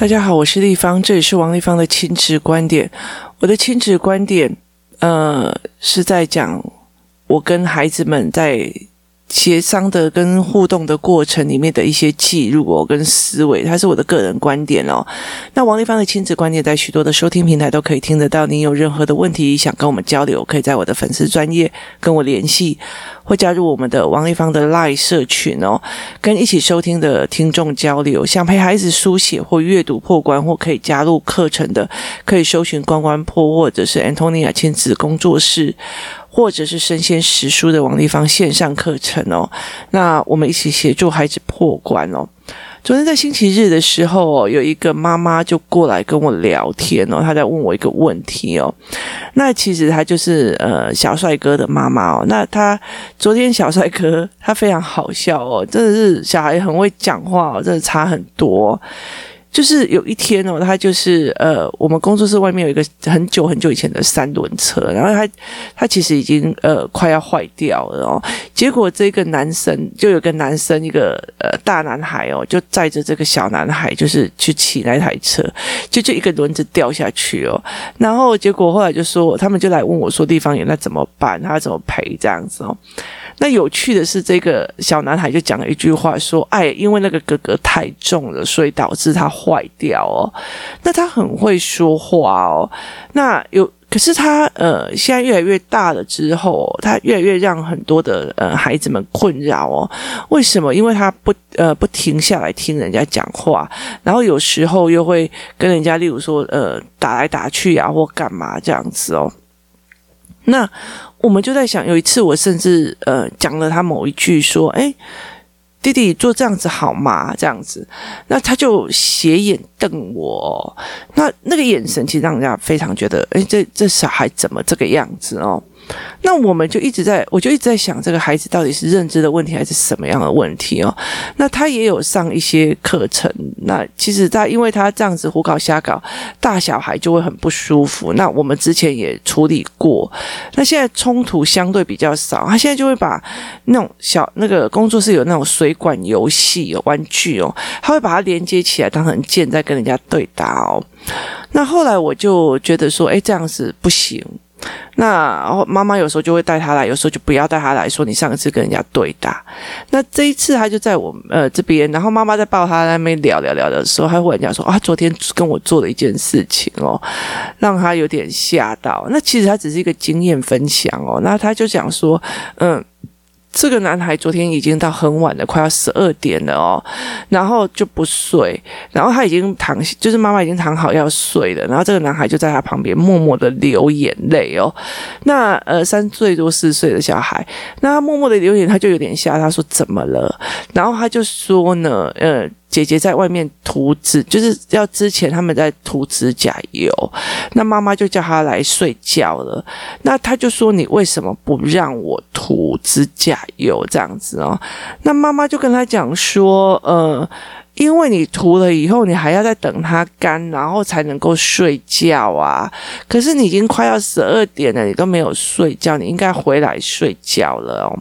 大家好，我是立方，这里是王立方的亲子观点。我的亲子观点，呃，是在讲我跟孩子们在。协商的跟互动的过程里面的一些记录哦，跟思维，它是我的个人观点哦。那王立芳的亲子观点在许多的收听平台都可以听得到。您有任何的问题想跟我们交流，可以在我的粉丝专业跟我联系，或加入我们的王立芳的 LINE 社群哦，跟一起收听的听众交流。想陪孩子书写或阅读破关，或可以加入课程的，可以搜寻关关破，或者是 Antonia 亲子工作室。或者是生鲜识书的王立芳线上课程哦，那我们一起协助孩子破关哦。昨天在星期日的时候，有一个妈妈就过来跟我聊天哦，她在问我一个问题哦。那其实她就是呃小帅哥的妈妈哦。那她昨天小帅哥他非常好笑哦，真的是小孩很会讲话哦，真的差很多。就是有一天哦，他就是呃，我们工作室外面有一个很久很久以前的三轮车，然后他他其实已经呃快要坏掉了哦。结果这个男生就有个男生，一个呃大男孩哦，就载着这个小男孩，就是去骑那台车，就就一个轮子掉下去哦。然后结果后来就说，他们就来问我说，地方有那怎么办？他怎么赔这样子哦？那有趣的是，这个小男孩就讲了一句话说：“哎，因为那个哥哥太重了，所以导致他坏掉哦。”那他很会说话哦。那有，可是他呃，现在越来越大了之后，他越来越让很多的呃孩子们困扰哦。为什么？因为他不呃不停下来听人家讲话，然后有时候又会跟人家，例如说呃打来打去啊，或干嘛这样子哦。那我们就在想，有一次我甚至呃讲了他某一句说：“哎，弟弟做这样子好吗？”这样子，那他就斜眼瞪我，那那个眼神其实让人家非常觉得：“哎，这这小孩怎么这个样子哦？”那我们就一直在，我就一直在想，这个孩子到底是认知的问题还是什么样的问题哦？那他也有上一些课程，那其实他因为他这样子胡搞瞎搞，大小孩就会很不舒服。那我们之前也处理过，那现在冲突相对比较少，他现在就会把那种小那个工作室有那种水管游戏有玩具哦，他会把它连接起来当成剑在跟人家对打哦。那后来我就觉得说，哎，这样子不行。那妈妈有时候就会带他来，有时候就不要带他来说，你上一次跟人家对打，那这一次他就在我呃这边，然后妈妈在抱他那边聊聊聊的时候，他忽然讲说啊，昨天跟我做了一件事情哦，让他有点吓到。那其实他只是一个经验分享哦，那他就讲说嗯。这个男孩昨天已经到很晚了，快要十二点了哦，然后就不睡，然后他已经躺，就是妈妈已经躺好要睡了，然后这个男孩就在他旁边默默的流眼泪哦。那呃三岁多四岁的小孩，那他默默的流眼，他就有点吓，他说怎么了？然后他就说呢，呃。姐姐在外面涂指，就是要之前他们在涂指甲油，那妈妈就叫他来睡觉了。那他就说：“你为什么不让我涂指甲油？”这样子哦。那妈妈就跟他讲说：“呃，因为你涂了以后，你还要再等它干，然后才能够睡觉啊。可是你已经快要十二点了，你都没有睡觉，你应该回来睡觉了哦。”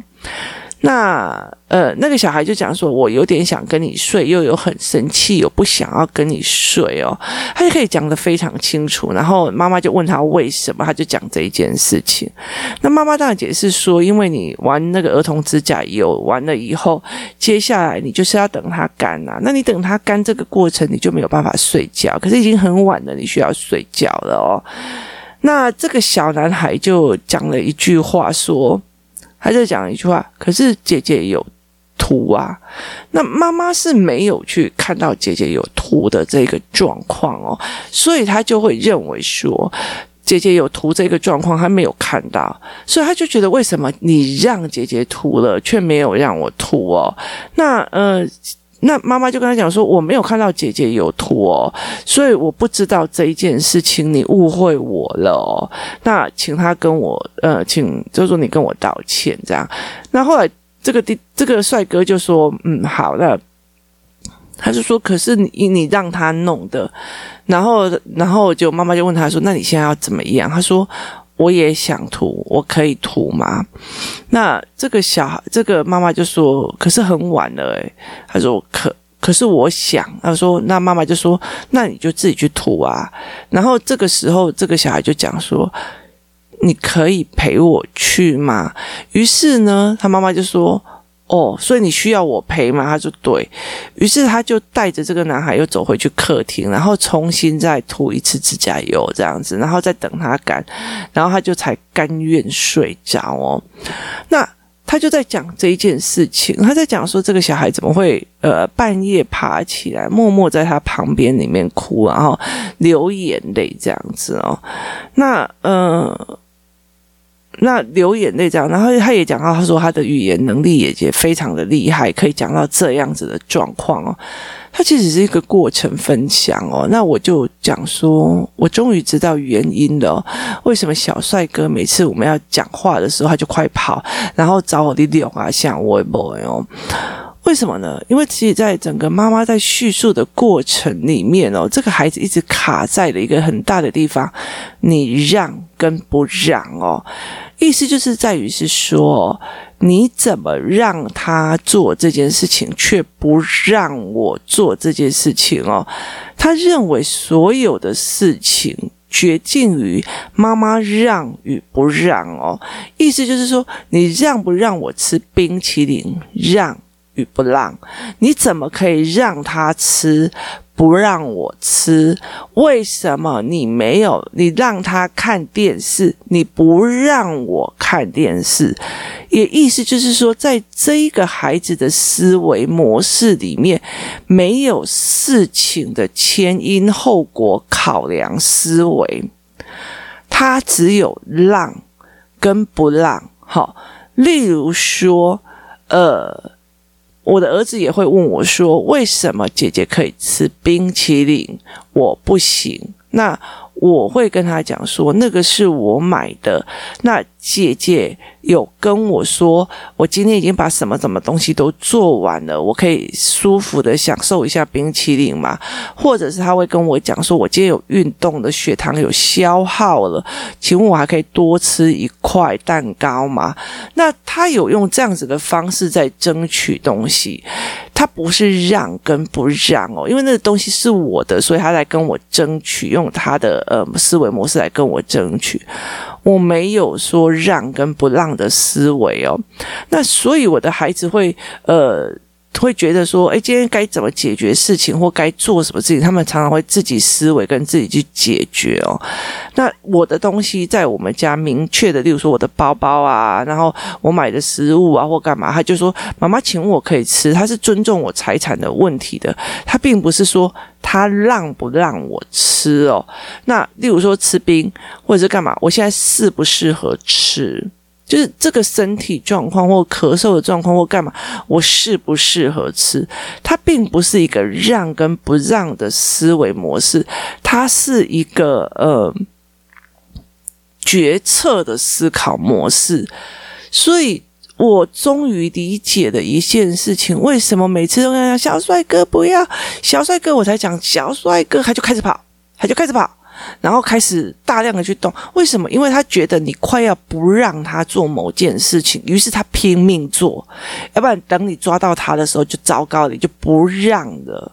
那呃，那个小孩就讲说，我有点想跟你睡，又有很生气，又不想要跟你睡哦。他就可以讲得非常清楚。然后妈妈就问他为什么，他就讲这一件事情。那妈妈当然解释说，因为你玩那个儿童指甲油完了以后，接下来你就是要等它干啊。那你等它干这个过程，你就没有办法睡觉。可是已经很晚了，你需要睡觉了哦。那这个小男孩就讲了一句话说。他就讲一句话，可是姐姐有涂啊，那妈妈是没有去看到姐姐有涂的这个状况哦，所以他就会认为说姐姐有涂这个状况，她没有看到，所以他就觉得为什么你让姐姐涂了，却没有让我涂哦？那呃。那妈妈就跟他讲说：“我没有看到姐姐有图哦，所以我不知道这一件事情，你误会我了哦。那请他跟我呃，请就是说你跟我道歉这样。那后来这个弟这个帅哥就说：嗯，好，那他就说，可是你你让他弄的，然后然后就妈妈就问他说：那你现在要怎么样？他说。”我也想涂，我可以涂吗？那这个小孩，这个妈妈就说：“可是很晚了。”诶，他说：“可可是我想，他说，那妈妈就说，那你就自己去涂啊。然后这个时候，这个小孩就讲说，你可以陪我去吗？于是呢，他妈妈就说，哦，所以你需要我陪吗？他说对。于是他就带着这个男孩又走回去客厅，然后重新再涂一次指甲油，这样子，然后再等他干，然后他就才甘愿睡着哦。那。他就在讲这一件事情，他在讲说这个小孩怎么会呃半夜爬起来，默默在他旁边里面哭，然后流眼泪这样子哦。那呃，那流眼泪这样，然后他也讲到，他说他的语言能力也也非常的厉害，可以讲到这样子的状况哦。他其实是一个过程分享哦，那我就讲说，我终于知道原因了，为什么小帅哥每次我们要讲话的时候，他就快跑，然后找我的脸啊，像我 boy 哦，为什么呢？因为其实在整个妈妈在叙述的过程里面哦，这个孩子一直卡在了一个很大的地方，你让跟不让哦，意思就是在于是说。你怎么让他做这件事情，却不让我做这件事情哦？他认为所有的事情决定于妈妈让与不让哦。意思就是说，你让不让我吃冰淇淋，让不让，你怎么可以让他吃？不让我吃，为什么你没有？你让他看电视，你不让我看电视，也意思就是说，在这一个孩子的思维模式里面，没有事情的前因后果考量思维，他只有让跟不让。好，例如说，呃。我的儿子也会问我说：“为什么姐姐可以吃冰淇淋，我不行？”那我会跟他讲说：“那个是我买的。”那姐姐有跟我说，我今天已经把什么什么东西都做完了，我可以舒服的享受一下冰淇淋嘛？或者是他会跟我讲说，我今天有运动的血糖有消耗了，请问我还可以多吃一块蛋糕吗？那他有用这样子的方式在争取东西，他不是让跟不让哦，因为那个东西是我的，所以他来跟我争取，用他的呃思维模式来跟我争取。我没有说让跟不让的思维哦，那所以我的孩子会呃。会觉得说，哎，今天该怎么解决事情，或该做什么事情？他们常常会自己思维跟自己去解决哦。那我的东西在我们家明确的，例如说我的包包啊，然后我买的食物啊，或干嘛，他就说：“妈妈，请我可以吃？”他是尊重我财产的问题的，他并不是说他让不让我吃哦。那例如说吃冰或者是干嘛，我现在适不适合吃？就是这个身体状况或咳嗽的状况或干嘛，我适不适合吃？它并不是一个让跟不让的思维模式，它是一个呃决策的思考模式。所以我终于理解了一件事情：为什么每次都要讲小帅哥不要小帅哥，我才讲小帅哥，他就开始跑，他就开始跑。然后开始大量的去动，为什么？因为他觉得你快要不让他做某件事情，于是他拼命做，要不然等你抓到他的时候就糟糕了，你就不让了，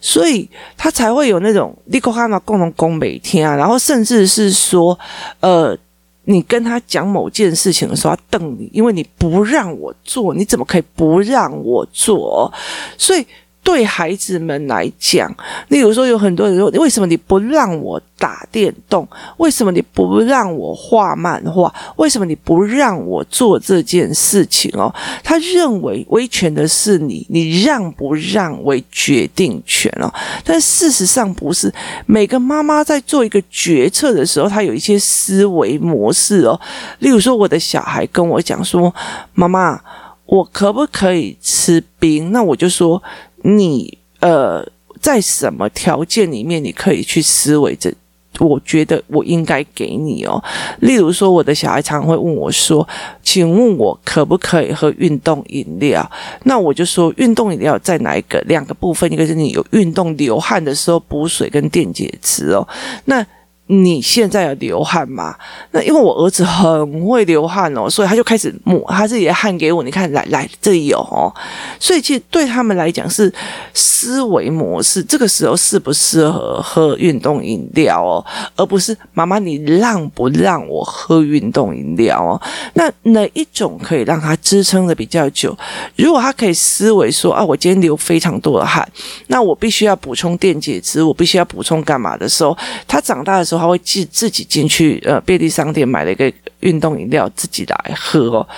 所以他才会有那种立刻看到共同攻每天啊，然后甚至是说，呃，你跟他讲某件事情的时候，他瞪你，因为你不让我做，你怎么可以不让我做？所以。对孩子们来讲，例如说有很多人说：“为什么你不让我打电动？为什么你不让我画漫画？为什么你不让我做这件事情？”哦，他认为威权的是你，你让不让为决定权哦。但事实上不是，每个妈妈在做一个决策的时候，她有一些思维模式哦。例如说，我的小孩跟我讲说：“妈妈，我可不可以吃冰？”那我就说。你呃，在什么条件里面你可以去思维这？我觉得我应该给你哦。例如说，我的小孩常常会问我说：“请问我可不可以喝运动饮料？”那我就说，运动饮料在哪一个？两个部分，一个是你有运动流汗的时候补水跟电解质哦。那你现在有流汗吗？那因为我儿子很会流汗哦，所以他就开始抹他自己的汗给我。你看，来来，这里有哦。所以其实对他们来讲是思维模式，这个时候适不适合喝运动饮料哦，而不是妈妈你让不让我喝运动饮料哦？那哪一种可以让他支撑的比较久？如果他可以思维说啊，我今天流非常多的汗，那我必须要补充电解质，我必须要补充干嘛的时候，他长大的时候。他会自自己进去呃便利商店买了一个运动饮料自己来喝哦。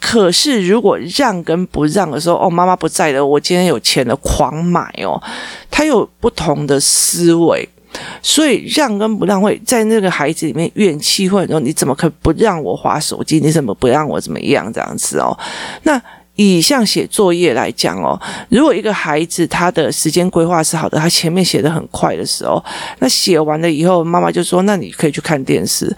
可是如果让跟不让的时候，哦，妈妈不在了，我今天有钱了，狂买哦。他有不同的思维，所以让跟不让会在那个孩子里面怨气会很重。你怎么可以不让我划手机？你怎么不让我怎么样这样子哦？那。以像写作业来讲哦，如果一个孩子他的时间规划是好的，他前面写的很快的时候，那写完了以后，妈妈就说：“那你可以去看电视。”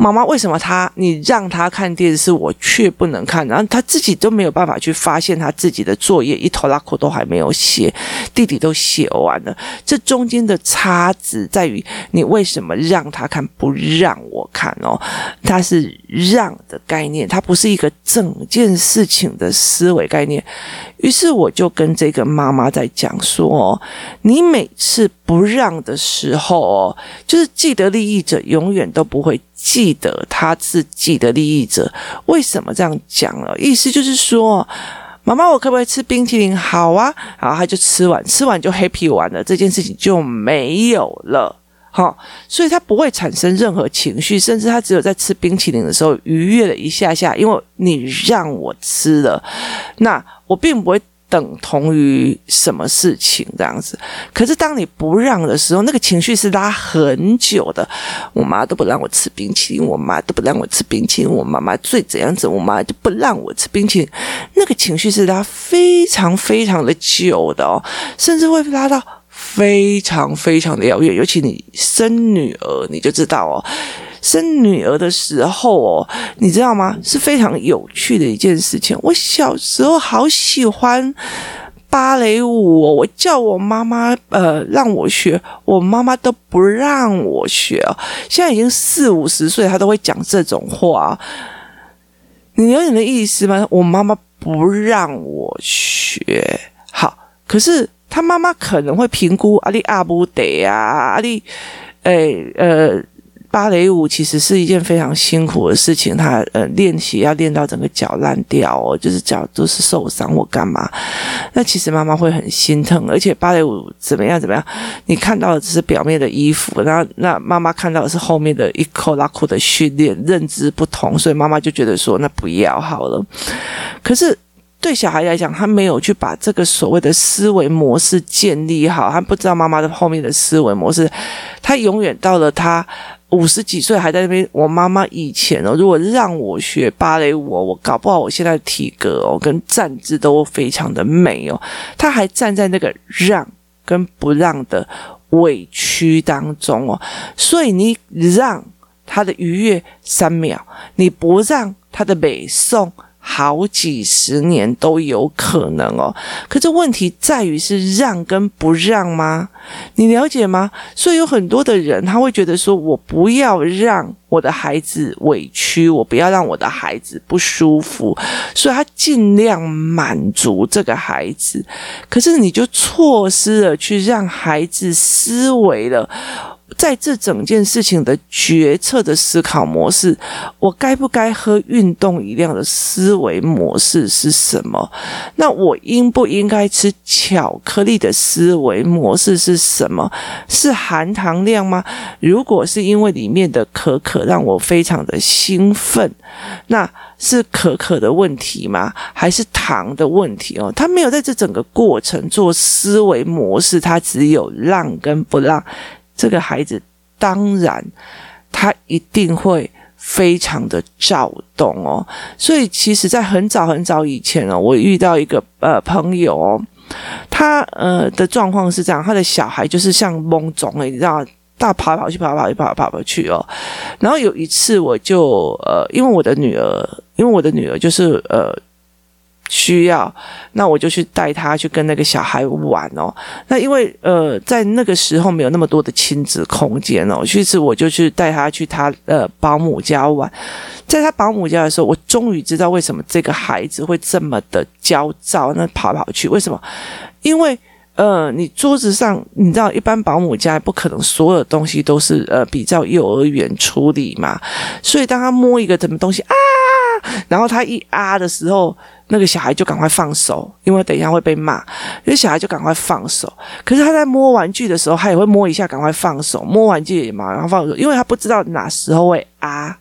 妈妈为什么他你让他看电视，我却不能看？然后他自己都没有办法去发现他自己的作业一拖拉库都还没有写，弟弟都写完了。这中间的差值在于你为什么让他看，不让我看哦？他是让的概念，它不是一个整件事情的思维概念。于是我就跟这个妈妈在讲说，你每次不让的时候哦，就是既得利益者永远都不会记得他是既得利益者。为什么这样讲了？意思就是说，妈妈，我可不可以吃冰淇淋？好啊，然后他就吃完，吃完就 happy 完了，这件事情就没有了。好，所以他不会产生任何情绪，甚至他只有在吃冰淇淋的时候愉悦了一下下，因为你让我吃了，那。我并不会等同于什么事情这样子，可是当你不让的时候，那个情绪是拉很久的。我妈都不让我吃冰淇淋，我妈都不让我吃冰淇淋，我妈妈最怎样子，我妈就不让我吃冰淇淋。那个情绪是拉非常非常的久的哦，甚至会拉到非常非常的遥远。尤其你生女儿，你就知道哦。生女儿的时候哦，你知道吗？是非常有趣的一件事情。我小时候好喜欢芭蕾舞哦，我叫我妈妈呃让我学，我妈妈都不让我学哦。现在已经四五十岁，她都会讲这种话。你有点的意思吗？我妈妈不让我学，好，可是他妈妈可能会评估阿里阿布德啊，阿里诶呃。芭蕾舞其实是一件非常辛苦的事情，他呃练习要练到整个脚烂掉哦，就是脚都是受伤或干嘛。那其实妈妈会很心疼，而且芭蕾舞怎么样怎么样，你看到的只是表面的衣服，然后那妈妈看到的是后面的一扣拉裤的训练，认知不同，所以妈妈就觉得说那不要好了。可是对小孩来讲，他没有去把这个所谓的思维模式建立好，他不知道妈妈的后面的思维模式，他永远到了他。五十几岁还在那边，我妈妈以前哦，如果让我学芭蕾舞，我搞不好我现在的体格哦跟站姿都非常的美哦。她还站在那个让跟不让的委屈当中哦，所以你让她的愉悦三秒，你不让她的美送。好几十年都有可能哦，可这问题在于是让跟不让吗？你了解吗？所以有很多的人他会觉得说，我不要让我的孩子委屈，我不要让我的孩子不舒服，所以他尽量满足这个孩子，可是你就错失了去让孩子思维了。在这整件事情的决策的思考模式，我该不该喝运动饮料的思维模式是什么？那我应不应该吃巧克力的思维模式是什么？是含糖量吗？如果是因为里面的可可让我非常的兴奋，那是可可的问题吗？还是糖的问题哦？他没有在这整个过程做思维模式，他只有让跟不让。这个孩子当然，他一定会非常的躁动哦。所以，其实，在很早很早以前哦，我遇到一个呃朋友哦，他呃的状况是这样，他的小孩就是像懵种诶，你知道，大跑跑去，跑跑去，跑跑跑去哦。然后有一次，我就呃，因为我的女儿，因为我的女儿就是呃。需要，那我就去带他去跟那个小孩玩哦。那因为呃，在那个时候没有那么多的亲子空间哦，于是我就去带他去他呃保姆家玩。在他保姆家的时候，我终于知道为什么这个孩子会这么的焦躁，那跑跑去为什么？因为呃，你桌子上你知道，一般保姆家不可能所有东西都是呃比较幼儿园处理嘛，所以当他摸一个什么东西啊，然后他一啊的时候。那个小孩就赶快放手，因为等一下会被骂。那小孩就赶快放手。可是他在摸玩具的时候，他也会摸一下，赶快放手。摸玩具嘛，然后放手，因为他不知道哪时候会啊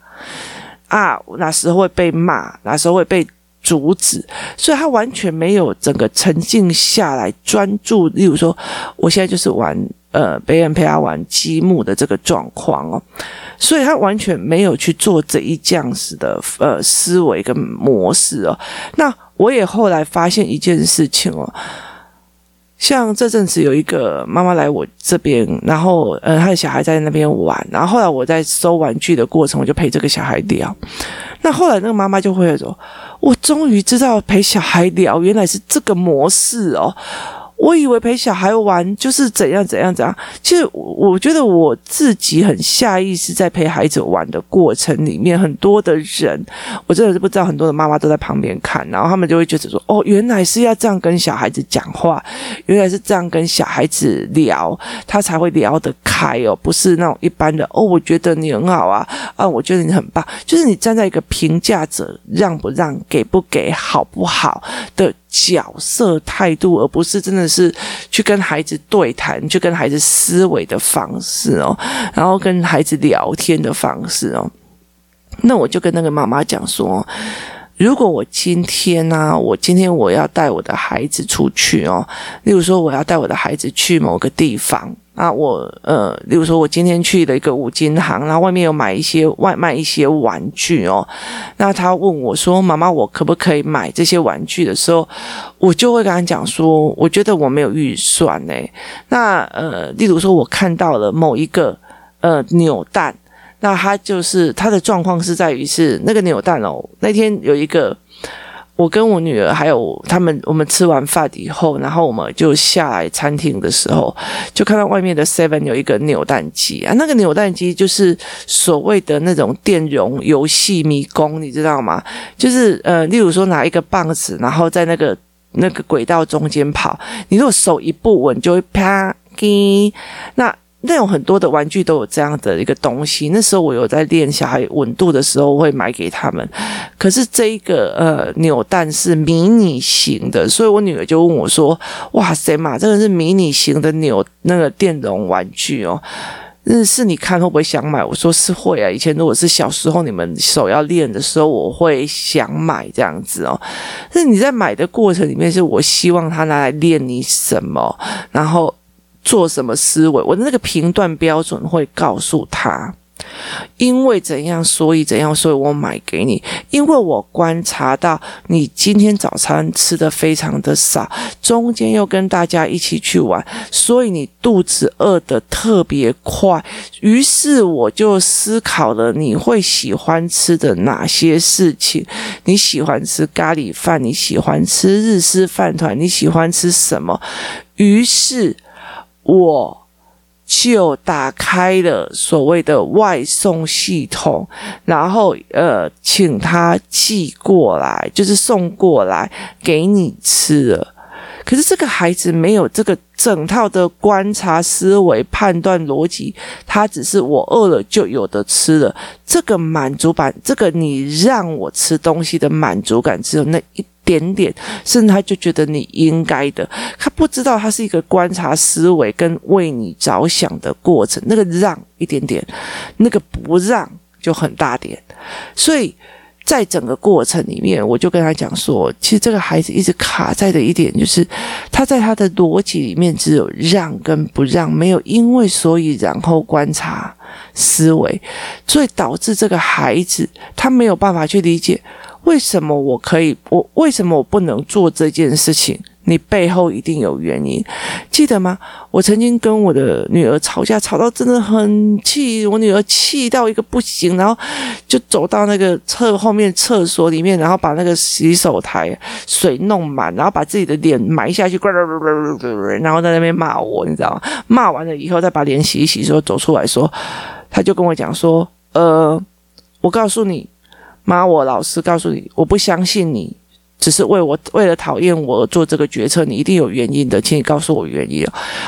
啊，哪时候会被骂，哪时候会被阻止，所以他完全没有整个沉静下来专注。例如说，我现在就是玩呃，别人陪他玩积木的这个状况哦。所以他完全没有去做这一这样子的呃思维跟模式哦。那我也后来发现一件事情哦，像这阵子有一个妈妈来我这边，然后呃他的小孩在那边玩，然后后来我在收玩具的过程，我就陪这个小孩聊。那后来那个妈妈就会说：“我终于知道陪小孩聊原来是这个模式哦。”我以为陪小孩玩就是怎样怎样怎样，其实我觉得我自己很下意识在陪孩子玩的过程里面，很多的人我真的是不知道，很多的妈妈都在旁边看，然后他们就会觉得说：“哦，原来是要这样跟小孩子讲话，原来是这样跟小孩子聊，他才会聊得开哦，不是那种一般的哦。我觉得你很好啊，啊，我觉得你很棒，就是你站在一个评价者，让不让，给不给，好不好的。”角色态度，而不是真的是去跟孩子对谈，去跟孩子思维的方式哦，然后跟孩子聊天的方式哦。那我就跟那个妈妈讲说，如果我今天呢、啊，我今天我要带我的孩子出去哦，例如说我要带我的孩子去某个地方。啊，我呃，例如说，我今天去了一个五金行，然后外面有买一些外卖一些玩具哦。那他问我说：“妈妈，我可不可以买这些玩具的时候，我就会跟他讲说，我觉得我没有预算呢。那呃，例如说，我看到了某一个呃扭蛋，那他就是他的状况是在于是那个扭蛋哦，那天有一个。我跟我女儿还有他们，我们吃完饭以后，然后我们就下来餐厅的时候，就看到外面的 Seven 有一个扭蛋机啊，那个扭蛋机就是所谓的那种电容游戏迷宫，你知道吗？就是呃，例如说拿一个棒子，然后在那个那个轨道中间跑，你如果手一不稳，就会啪叽那。那有很多的玩具都有这样的一个东西。那时候我有在练小孩稳度的时候，会买给他们。可是这一个呃扭蛋是迷你型的，所以我女儿就问我说：“哇塞嘛，这个是迷你型的扭那个电容玩具哦，那是你看会不会想买？”我说：“是会啊，以前如果是小时候你们手要练的时候，我会想买这样子哦。那你在买的过程里面，是我希望他拿来练你什么，然后。”做什么思维？我的那个评断标准会告诉他，因为怎样，所以怎样，所以我买给你。因为我观察到你今天早餐吃的非常的少，中间又跟大家一起去玩，所以你肚子饿得特别快。于是我就思考了你会喜欢吃的哪些事情？你喜欢吃咖喱饭？你喜欢吃日式饭团？你喜欢吃什么？于是。我就打开了所谓的外送系统，然后呃，请他寄过来，就是送过来给你吃了。可是这个孩子没有这个整套的观察、思维、判断逻辑，他只是我饿了就有的吃了。这个满足感，这个你让我吃东西的满足感，只有那一。点点，甚至他就觉得你应该的，他不知道他是一个观察思维跟为你着想的过程。那个让一点点，那个不让就很大点。所以在整个过程里面，我就跟他讲说，其实这个孩子一直卡在的一点就是，他在他的逻辑里面只有让跟不让，没有因为所以然后观察思维，所以导致这个孩子他没有办法去理解。为什么我可以？我为什么我不能做这件事情？你背后一定有原因，记得吗？我曾经跟我的女儿吵架，吵到真的很气，我女儿气到一个不行，然后就走到那个厕后面厕所里面，然后把那个洗手台水弄满，然后把自己的脸埋下去，然后在那边骂我，你知道吗？骂完了以后，再把脸洗一洗，说走出来说，他就跟我讲说，呃，我告诉你，妈，我老实告诉你，我不相信你。只是为我为了讨厌我做这个决策，你一定有原因的，请你告诉我原因。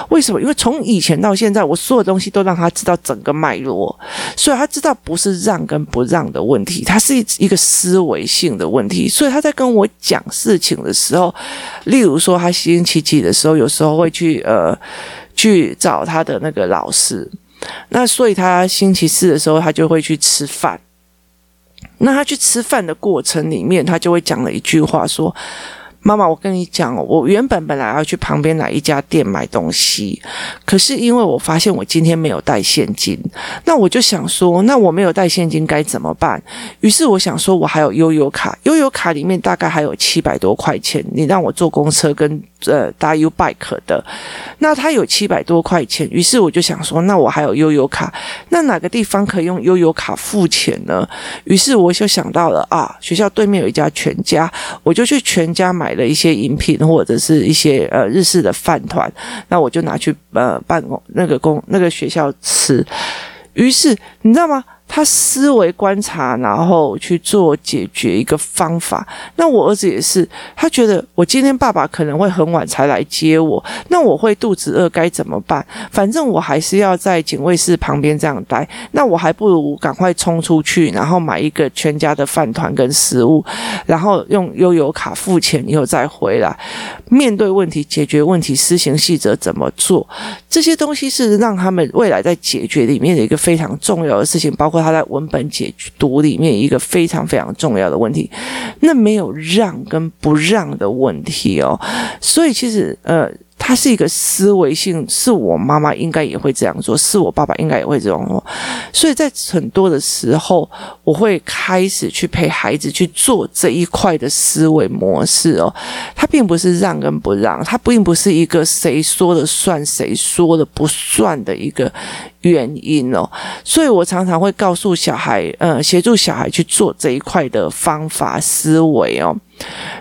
为什么？因为从以前到现在，我所有东西都让他知道整个脉络，所以他知道不是让跟不让的问题，他是一个思维性的问题。所以他在跟我讲事情的时候，例如说他星期几的时候，有时候会去呃去找他的那个老师，那所以他星期四的时候，他就会去吃饭。那他去吃饭的过程里面，他就会讲了一句话说。妈妈，我跟你讲，我原本本来要去旁边哪一家店买东西，可是因为我发现我今天没有带现金，那我就想说，那我没有带现金该怎么办？于是我想说，我还有悠游卡，悠游卡里面大概还有七百多块钱，你让我坐公车跟呃搭 U Bike 的，那他有七百多块钱，于是我就想说，那我还有悠游卡，那哪个地方可以用悠游卡付钱呢？于是我就想到了啊，学校对面有一家全家，我就去全家买。买了一些饮品或者是一些呃日式的饭团，那我就拿去呃办公那个公那个学校吃。于是你知道吗？他思维观察，然后去做解决一个方法。那我儿子也是，他觉得我今天爸爸可能会很晚才来接我，那我会肚子饿该怎么办？反正我还是要在警卫室旁边这样待，那我还不如赶快冲出去，然后买一个全家的饭团跟食物，然后用悠游卡付钱以后再回来。面对问题，解决问题，施行细则怎么做？这些东西是让他们未来在解决里面的一个非常重要的事情，包括。他在文本解读里面一个非常非常重要的问题，那没有让跟不让的问题哦，所以其实呃。他是一个思维性，是我妈妈应该也会这样做，是我爸爸应该也会这样做，所以在很多的时候，我会开始去陪孩子去做这一块的思维模式哦。他并不是让跟不让，他并不是一个谁说了算，谁说了不算的一个原因哦。所以我常常会告诉小孩，呃，协助小孩去做这一块的方法思维哦。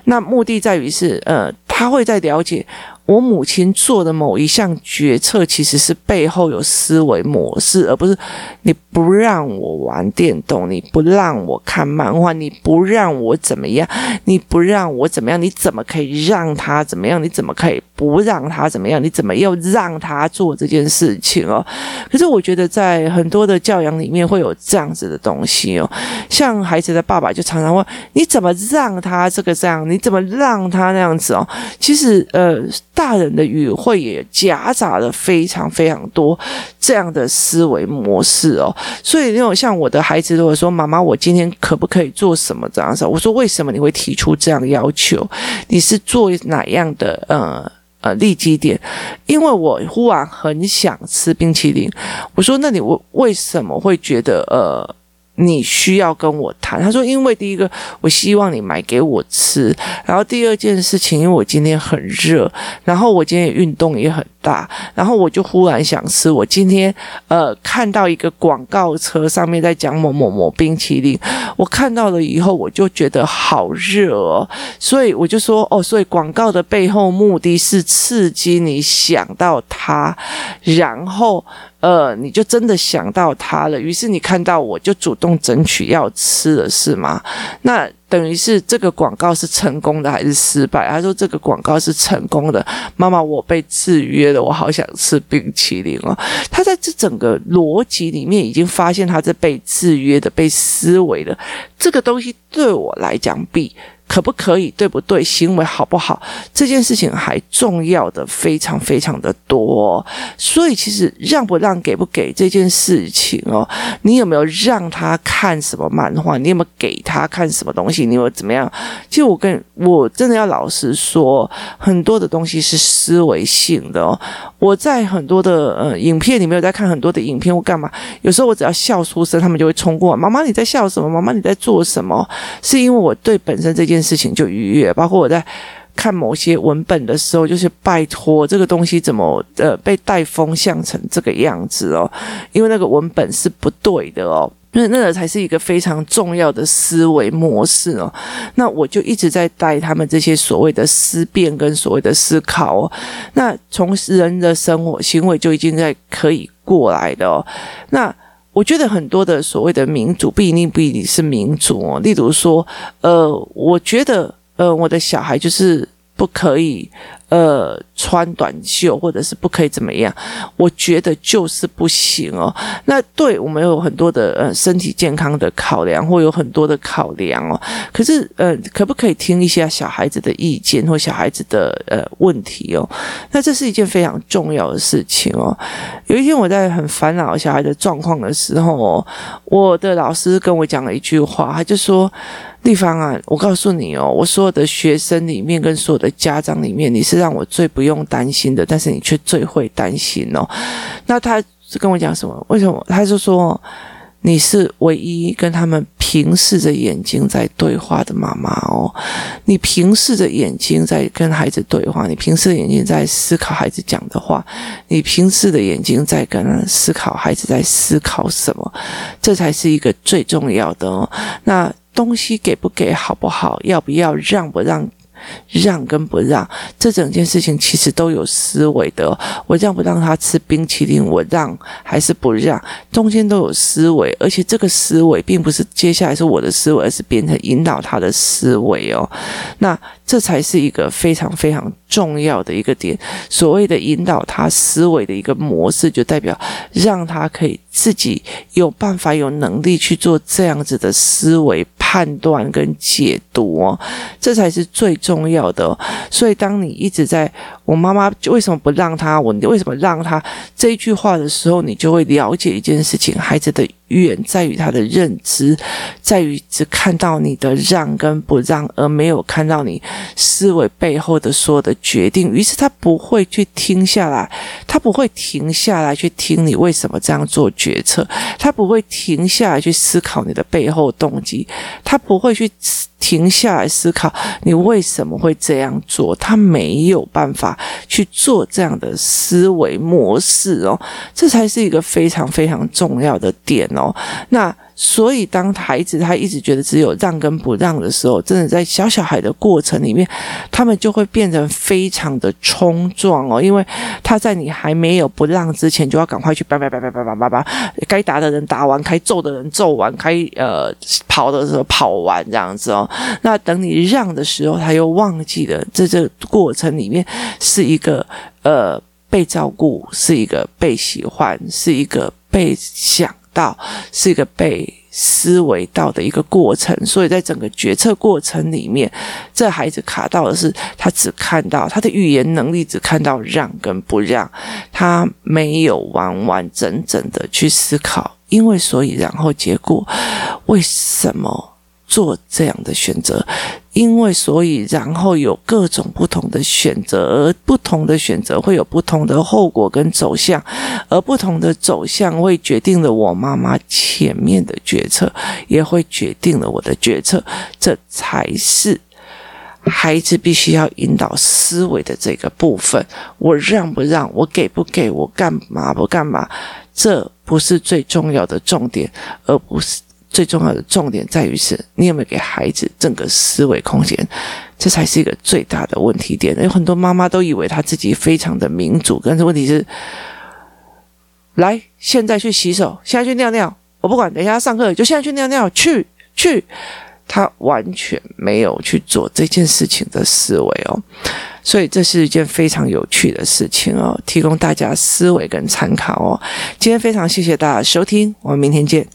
那目的在于是，呃，他会在了解。我母亲做的某一项决策，其实是背后有思维模式，而不是你不让我玩电动，你不让我看漫画，你不让我怎么样，你不让我怎么样，你怎么可以让他怎么样？你怎么可以不让他怎么样？你怎么又让他做这件事情哦？可是我觉得在很多的教养里面会有这样子的东西哦，像孩子的爸爸就常常问：你怎么让他这个这样？你怎么让他那样子哦？其实呃。大人的语会也夹杂了非常非常多这样的思维模式哦，所以那种像我的孩子如果说，妈妈，我今天可不可以做什么这样子？我说，为什么你会提出这样要求？你是做哪样的呃呃利基点？因为我忽然很想吃冰淇淋。我说，那你为为什么会觉得呃？你需要跟我谈，他说，因为第一个，我希望你买给我吃，然后第二件事情，因为我今天很热，然后我今天运动也很大，然后我就忽然想吃。我今天呃看到一个广告车上面在讲某某某冰淇淋，我看到了以后我就觉得好热哦，所以我就说哦，所以广告的背后目的是刺激你想到它，然后。呃，你就真的想到他了，于是你看到我就主动争取要吃了，是吗？那等于是这个广告是成功的还是失败？他说这个广告是成功的，妈妈，我被制约了，我好想吃冰淇淋哦。他在这整个逻辑里面已经发现他是被制约的、被思维的，这个东西对我来讲比。可不可以？对不对？行为好不好？这件事情还重要的非常非常的多。所以其实让不让、给不给这件事情哦，你有没有让他看什么漫画？你有没有给他看什么东西？你有怎么样？其实我跟我真的要老实说，很多的东西是思维性的哦。我在很多的呃影片里面有在看很多的影片，我干嘛？有时候我只要笑出声，他们就会冲过来。妈妈你在笑什么？妈妈你在做什么？是因为我对本身这件。事情就愉悦，包括我在看某些文本的时候，就是拜托这个东西怎么呃被带风向成这个样子哦，因为那个文本是不对的哦。那那个才是一个非常重要的思维模式哦。那我就一直在带他们这些所谓的思辨跟所谓的思考哦。那从人的生活行为就已经在可以过来的哦。那我觉得很多的所谓的民主不一定不一定是民主哦。例如说，呃，我觉得呃，我的小孩就是。不可以，呃，穿短袖，或者是不可以怎么样？我觉得就是不行哦。那对我们有很多的呃身体健康的考量，或有很多的考量哦。可是，呃，可不可以听一下小孩子的意见或小孩子的呃问题哦？那这是一件非常重要的事情哦。有一天我在很烦恼小孩的状况的时候哦，我的老师跟我讲了一句话，他就说。地方啊，我告诉你哦，我所有的学生里面跟所有的家长里面，你是让我最不用担心的，但是你却最会担心哦。那他跟我讲什么？为什么？他就说你是唯一跟他们平视着眼睛在对话的妈妈哦。你平视着眼睛在跟孩子对话，你平视着眼睛在思考孩子讲的话，你平视着眼睛在跟思考孩子在思考什么，这才是一个最重要的哦。那。东西给不给好不好？要不要让不让？让跟不让，这整件事情其实都有思维的。我让不让他吃冰淇淋？我让还是不让？中间都有思维，而且这个思维并不是接下来是我的思维，而是变成引导他的思维哦。那这才是一个非常非常重要的一个点。所谓的引导他思维的一个模式，就代表让他可以自己有办法、有能力去做这样子的思维。判断跟解读哦，这才是最重要的。所以，当你一直在我妈妈为什么不让他，我为什么让他这一句话的时候，你就会了解一件事情：孩子的远在于他的认知，在于只看到你的让跟不让，而没有看到你思维背后的所有的决定。于是，他不会去听下来，他不会停下来去听你为什么这样做决策，他不会停下来去思考你的背后动机。他不会去停下来思考你为什么会这样做，他没有办法去做这样的思维模式哦，这才是一个非常非常重要的点哦。那。所以，当孩子他一直觉得只有让跟不让的时候，真的在小小孩的过程里面，他们就会变成非常的冲撞哦。因为他在你还没有不让之前，就要赶快去叭叭叭叭叭叭叭叭，该打的人打完，该揍的人揍完，该呃跑的时候跑完这样子哦。那等你让的时候，他又忘记了，在这过程里面是一个呃被照顾，是一个被喜欢，是一个被想。到是一个被思维到的一个过程，所以在整个决策过程里面，这孩子卡到的是他只看到他的语言能力，只看到让跟不让，他没有完完整整的去思考，因为所以然后结果为什么？做这样的选择，因为所以然后有各种不同的选择，而不同的选择会有不同的后果跟走向，而不同的走向会决定了我妈妈前面的决策，也会决定了我的决策，这才是孩子必须要引导思维的这个部分。我让不让，我给不给，我干嘛不干嘛，这不是最重要的重点，而不是。最重要的重点在于是，你有没有给孩子整个思维空间，这才是一个最大的问题点。有很多妈妈都以为她自己非常的民主，但是问题是，来，现在去洗手，现在去尿尿，我不管，等一下上课就现在去尿尿，去去，她完全没有去做这件事情的思维哦，所以这是一件非常有趣的事情哦，提供大家思维跟参考哦。今天非常谢谢大家收听，我们明天见。